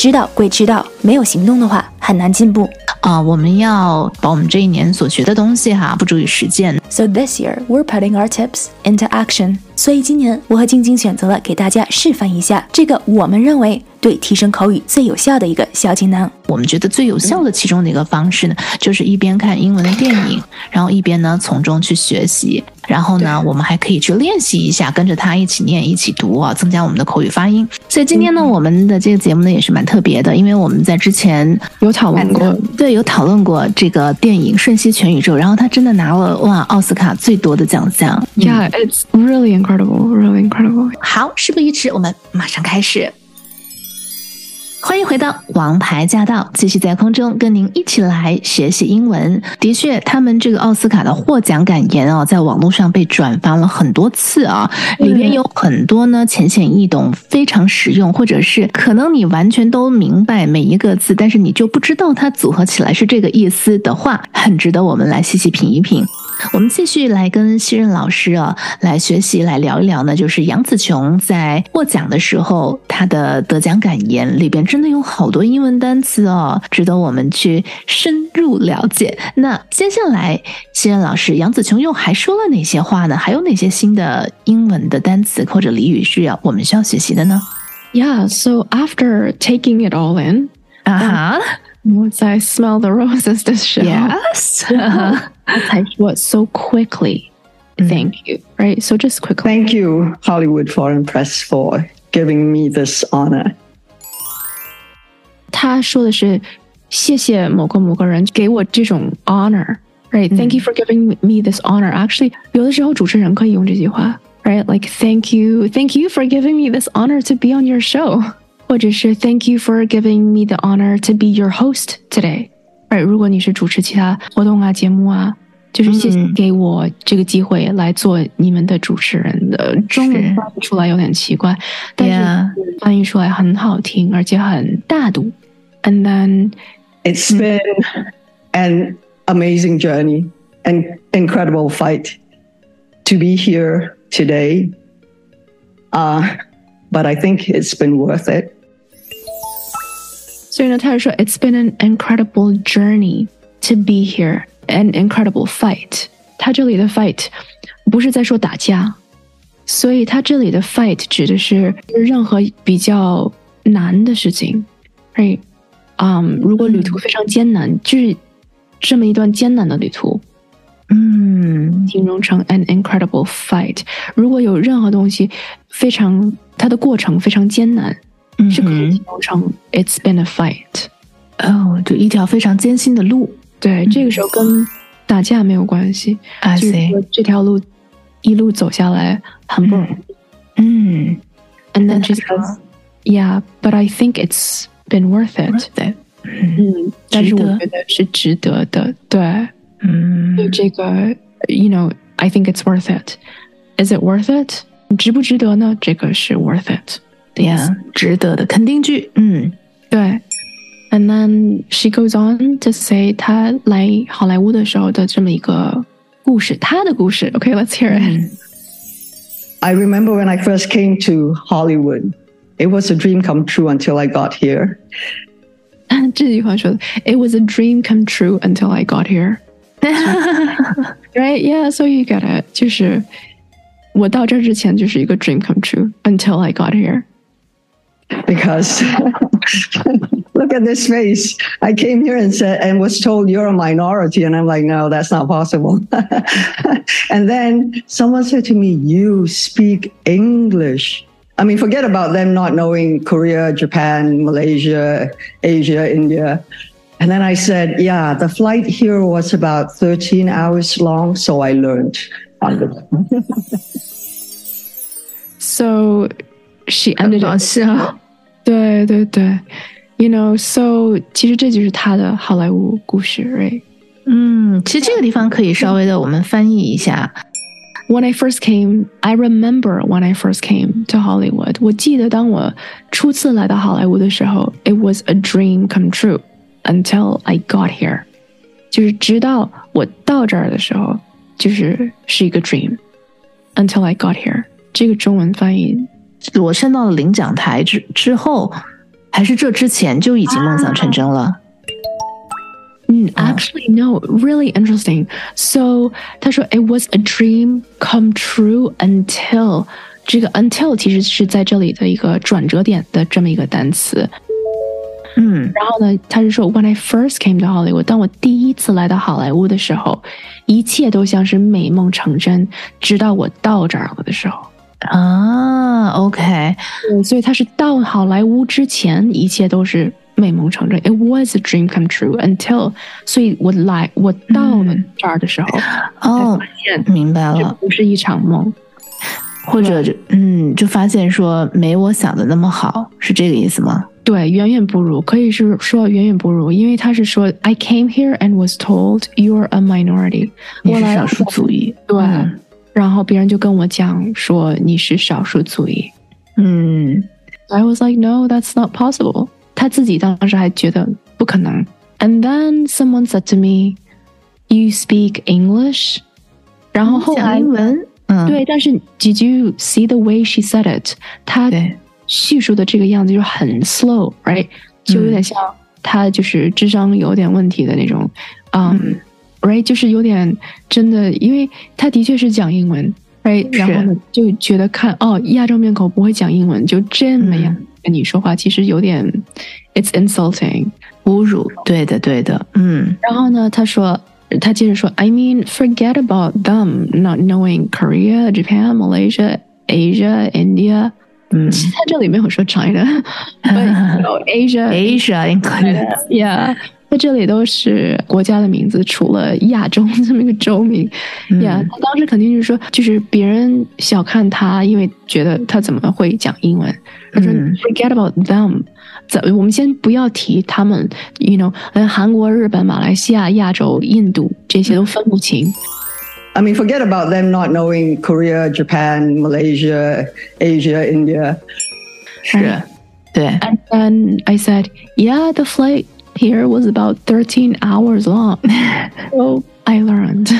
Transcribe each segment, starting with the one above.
知道归知道，没有行动的话，很难进步。啊，我们要把我们这一年所学的东西哈，付诸于实践。So this year we're putting our tips into action。所以今年我和晶晶选择了给大家示范一下这个我们认为对提升口语最有效的一个小技能。我们觉得最有效的其中的一个方式呢，就是一边看英文的电影，然后一边呢从中去学习。然后呢，我们还可以去练习一下，跟着他一起念、一起读啊，增加我们的口语发音。所以今天呢，我们的这个节目呢也是蛮特别的，因为我们在之前有讨论过，对，有讨论过这个电影《瞬息全宇宙》，然后他真的拿了哇奥斯卡最多的奖项。Yeah, it's really incredible, really incredible. 好，事不宜迟，我们马上开始。欢迎回到《王牌驾到》，继续在空中跟您一起来学习英文。的确，他们这个奥斯卡的获奖感言啊，在网络上被转发了很多次啊，里面有很多呢浅显易懂、非常实用，或者是可能你完全都明白每一个字，但是你就不知道它组合起来是这个意思的话，很值得我们来细细品一品。我们继续来跟西任老师啊来学习，来聊一聊呢，就是杨紫琼在获奖的时候，她的得奖感言里边真的有好多英文单词哦，值得我们去深入了解。那接下来，西任老师，杨紫琼又还说了哪些话呢？还有哪些新的英文的单词或者俚语是要我们需要学习的呢？Yeah, so after taking it all in, 啊哈。Once I smell the roses this show. Yes. what so quickly. Thank you. Right. So just quickly. Thank you, Hollywood Foreign Press, for giving me this honor. 他说的是谢谢某个某个人给我这种 honor。Right. Thank you for giving me this honor. Actually, 有的时候主持人可以用这句话。Right. Like thank you, thank you for giving me this honor to be on your show. 或者是 Thank you for giving me the honor to be your host today。哎，如果你是主持其他活动啊、节目啊， 就是谢谢给我这个机会来做你们的主持人的。中文翻译出来有点奇怪，但是翻译出来很好听，而且很大度。And then it's been an amazing journey, an incredible fight to be here today. Uh, but I think it's been worth it. 所以呢，他是说，It's been an incredible journey to be here, An incredible fight。他这里的 fight 不是在说打架，所以他这里的 fight 指的是任何比较难的事情。right？啊、um,，如果旅途非常艰难，就是这么一段艰难的旅途。嗯，形容成 an incredible fight。如果有任何东西非常，它的过程非常艰难。是可以形容成 "It's been a fight"，哦，就一条非常艰辛的路。对，这个时候跟打架没有关系，就是说这条路一路走下来很不容易。嗯，And then she says, "Yeah, but I think it's been worth it." 嗯，但是我觉得是值得的。对，嗯，这个，You know, I think it's worth it. Is it worth it? 值不值得呢？这个是 worth it。yeah，值得的肯定句。嗯，对。 And then she goes on to say 她来好莱坞的时候的这么一个故事，她的故事。Okay, let's hear it. I remember when I first came to Hollywood, it was a dream come true until I got here. 这句话说的，It was a dream come true until I got here. right? Yeah, so you get it. 就是我到这之前就是一个 dream come true until I got here because look at this face. I came here and said and was told you're a minority, and I'm like, no, that's not possible. and then someone said to me, "You speak English." I mean, forget about them not knowing Korea, Japan, Malaysia, Asia, India. And then I said, yeah, the flight here was about 13 hours long, so I learned. so she ended up 对对对 ，you know，so 其实这就是他的好莱坞故事，right？ 嗯，其实这个地方可以稍微的我们翻译一下。When I first came, I remember when I first came to Hollywood. 我记得当我初次来到好莱坞的时候，it was a dream come true until I got here. 就是直到我到这儿的时候，就是是一个 dream until I got here。这个中文翻译，我升到了领奖台之之后， 还是这之前就已经梦想成真了。嗯，actually no, really interesting. So 他说 it was a dream come true until 这个 until 其实是在这里的一个转折点的这么一个单词。嗯，然后呢，他是说 when I first came to Hollywood，当我第一次来到好莱坞的时候，一切都像是美梦成真，直到我到这儿了的时候。啊，OK，对，所以他是到好莱坞之前，一切都是美梦成真。It was a dream come true until，所以我来，我到了这儿的时候，哦才发现明白了，这不是一场梦。或者就嗯，就发现说没我想的那么好，是这个意思吗？对，远远不如，可以是说远远不如，因为他是说 I came here and was told you're a minority，你我来是少数族裔，对，嗯然后别人就跟我讲说你是少数族裔。嗯 I was like, no, that's not possible. 他自己当时还觉得不可能。And then someone said to me, you speak English? 然后后来讲英文，嗯，对，但是 Did you see the way she said it？她对，叙述的这个样子就是很 slow，right？就有点像她就是智商有点问题的那种，嗯 ，right？就是有点真的，因为他的确是讲英文，right？然后呢，就觉得看哦，亚洲面孔不会讲英文，就这么样跟你说话，其实有点 it's insulting。侮辱，对的对的，嗯然后呢，他说，他接着说，I mean, forget about them not knowing Korea, Japan, Malaysia, Asia, India。嗯其实他这里没有说 China，but you know, Asia,，Asia included，yeah，在这里都是国家的名字，除了亚洲这么一个州名。Yeah，他当时肯定就是说，就是别人小看他，因为觉得他怎么会讲英文。他说、嗯 forget about them，怎我们先不要提他们，you know，呃韩国、日本、马来西亚、亚洲、印度这些都分不清。 I mean, forget about them not knowing Korea, Japan, Malaysia, Asia, India. 是，对， And then I said, yeah, the flight here was about 13 hours long. so I learned.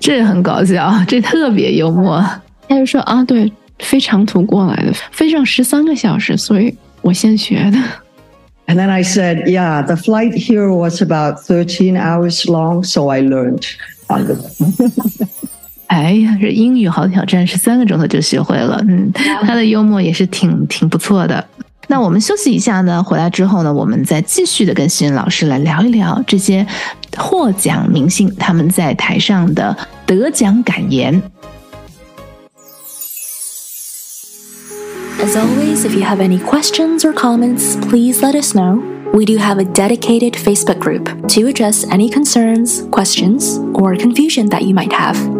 这很搞笑，这特别幽默，他就说啊，对，飞长途过来的，飞上十三个小时，所以我先学的。 And then I said, yeah, the flight here was about 13 hours long, so I learned. on the- 哎呀，这英语好挑战，十三个钟头就学会了。嗯，他的幽默也是挺挺不错的。 那我们休息一下呢，回来之后呢，我们再继续的跟新人老师来聊一聊这些获奖明星他们在台上的得奖感言。 As always, if you have any questions or comments, please let us know. We do have a dedicated Facebook group to address any concerns, questions, or confusion that you might have.